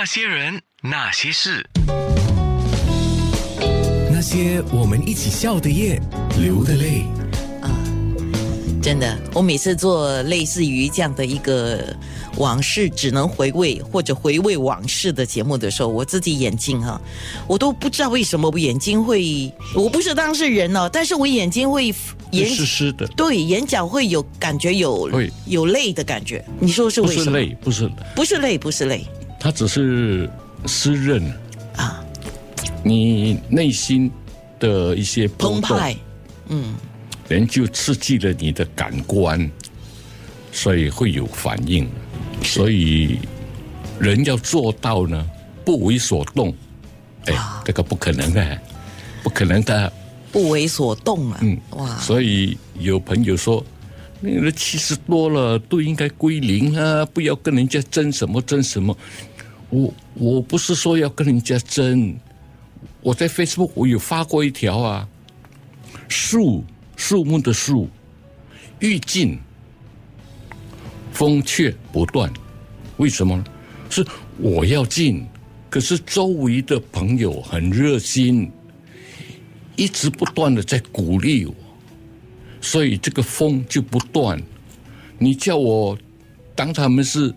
那些人，那些事，那些我们一起笑的夜，流的泪。啊真的，我每次做类似于这样的一个往事只能回味或者回味往事的节目的时候，我自己眼睛哈，我都不知道为什么我眼睛会，我不是当事人哦，但是我眼睛会眼湿湿的，对，眼角会有感觉有会有泪的感觉。你说是为什么？不是泪，不是，不是泪，不是泪它只是湿润，啊，你内心的一些澎湃，嗯，人就刺激了你的感官，所以会有反应。所以人要做到呢，不为所动，哎，这个不可能的，不可能的。不为所动啊，嗯。哇，所以有朋友说，那个七十多了都应该归零啊，不要跟人家争什么争什么。我我不是说要跟人家争，我在 Facebook 我有发过一条啊，树树木的树，欲尽风却不断，为什么呢？是我要进，可是周围的朋友很热心，一直不断的在鼓励我，所以这个风就不断。你叫我当他们是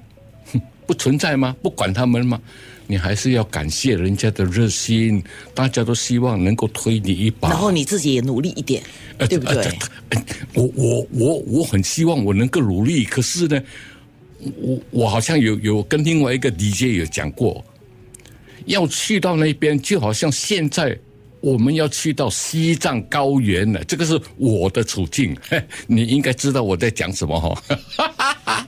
不存在吗？不管他们吗？你还是要感谢人家的热心，大家都希望能够推你一把。然后你自己也努力一点，呃对不对？呃呃我我我我很希望我能够努力，可是呢，我我好像有有跟另外一个 DJ 有讲过，要去到那边，就好像现在我们要去到西藏高原了，这个是我的处境，嘿 你应该知道我在讲什么哈。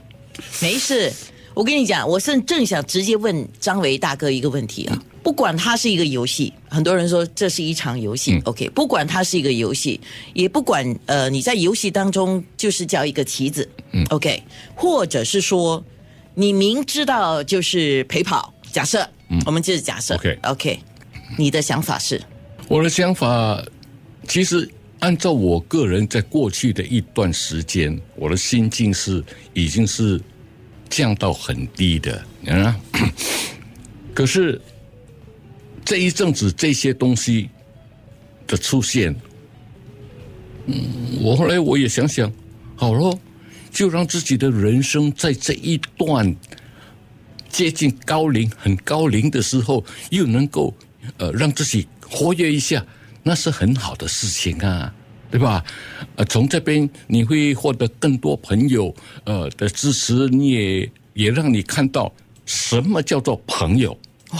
没事，我跟你讲，我是正想直接问张维大哥一个问题啊。不管它是一个游戏，很多人说这是一场游戏、嗯。O k 不管它是一个游戏，也不管呃你在游戏当中就是叫一个棋子，嗯，OK，或者是说你明知道就是陪跑，假设，嗯，我们就是假设 OK OK，你的想法是？我的想法，其实按照我个人在过去的一段时间，我的心境是已经是降到很低的啊。可是这一阵子这些东西的出现，嗯，我后来我也想想，好咯，就让自己的人生在这一段接近高龄、很高龄的时候，又能够呃让自己活跃一下，那是很好的事情啊，对吧？呃，从这边你会获得更多朋友呃的支持，你也也让你看到什么叫做朋友。哇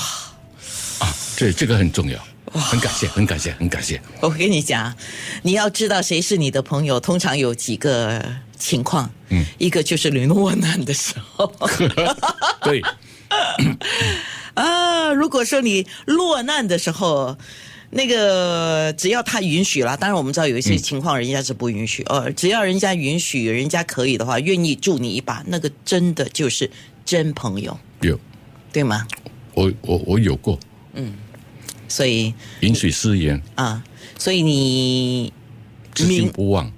啊，这这个很重要，很感谢，很感谢，很感谢。我跟你讲，你要知道谁是你的朋友，通常有几个情况。嗯，一个就是你落难的时候 对，啊，如果说你落难的时候。那个只要他允许啦，当然我们知道有一些情况人家是不允许，呃，只要人家允许，人家可以的话，愿意助你一把，那个真的就是真朋友，有。对吗？我我我有过。嗯。所以饮水思源，啊，所以你至今不忘。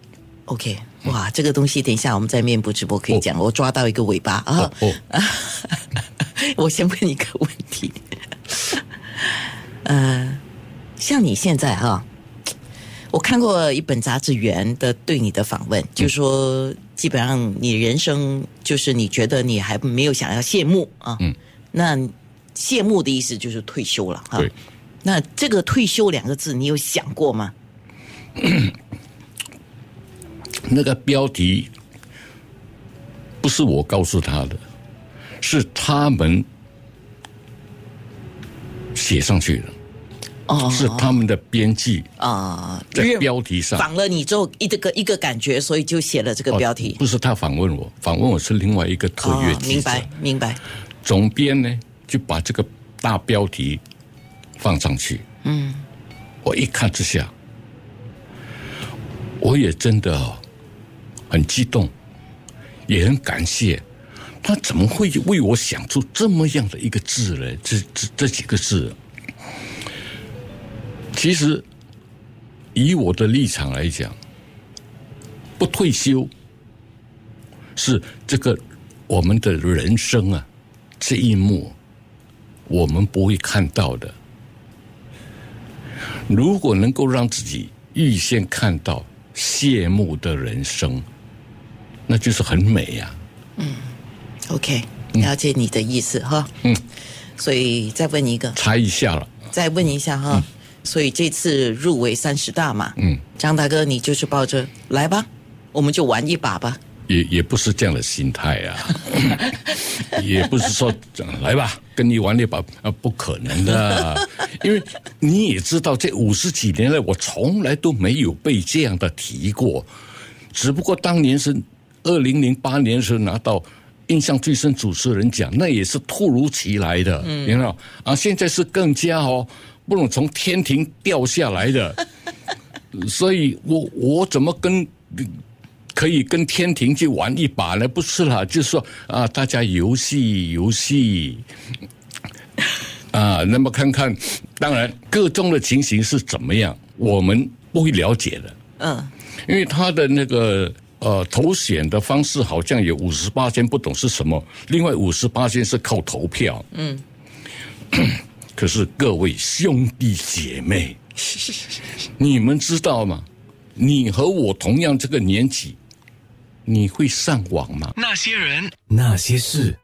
OK，哇，这个东西等一下我们在面部直播可以讲，我抓到一个尾巴啊。哦。哦，我先问你一个问题，呃，像你现在哈、我看过一本杂志员的对你的访问，就说基本上你人生就是你觉得你还没有想要谢幕啊，嗯，那谢幕的意思就是退休了哈。对，那这个退休两个字，你有想过吗？那个标题不是我告诉他的，是他们写上去的，哦，是他们的编辑啊，在标题上。访了你之后一个一个感觉，所以就写了这个标题哦。不是他访问我，访问我是另外一个特约哦，记者。明白明白。总编呢就把这个大标题放上去。嗯，我一看之下，我也真的哦很激动，也很感谢。他怎么会为我想出这么样的一个字呢？这这这几个字，其实以我的立场来讲，不退休是这个我们的人生啊这一幕，我们不会看到的。如果能够让自己预先看到谢幕的人生，那就是很美呀、嗯 OK，了解你的意思哈。嗯，所以再问一个，猜一下了，再问一下哈。所以这次入围三十大嘛，嗯，张大哥你就是抱着来吧，我们就玩一把吧。也也不是这样的心态啊，也不是说来吧，跟你玩一把啊，不可能的，因为你也知道，这五十几年来，我从来都没有被这样的提过，只不过当年是二零零八年的时候拿到。印象最深主持人奖，那也是突如其来的，嗯，你知道啊？现在是更加哦，不能从天庭掉下来的，所以我我怎么跟可以跟天庭去玩一把呢？不是啦，就是说啊，大家游戏游戏。啊，那么看看，当然各中的情形是怎么样，我们不会了解的，嗯，因为他的那个呃投选的方式好像有五十八千，不懂是什么，另外五十八千是靠投票，嗯，可是各位兄弟姐妹，你们知道吗？你和我同样这个年纪，你会上网吗？那些人，那些事。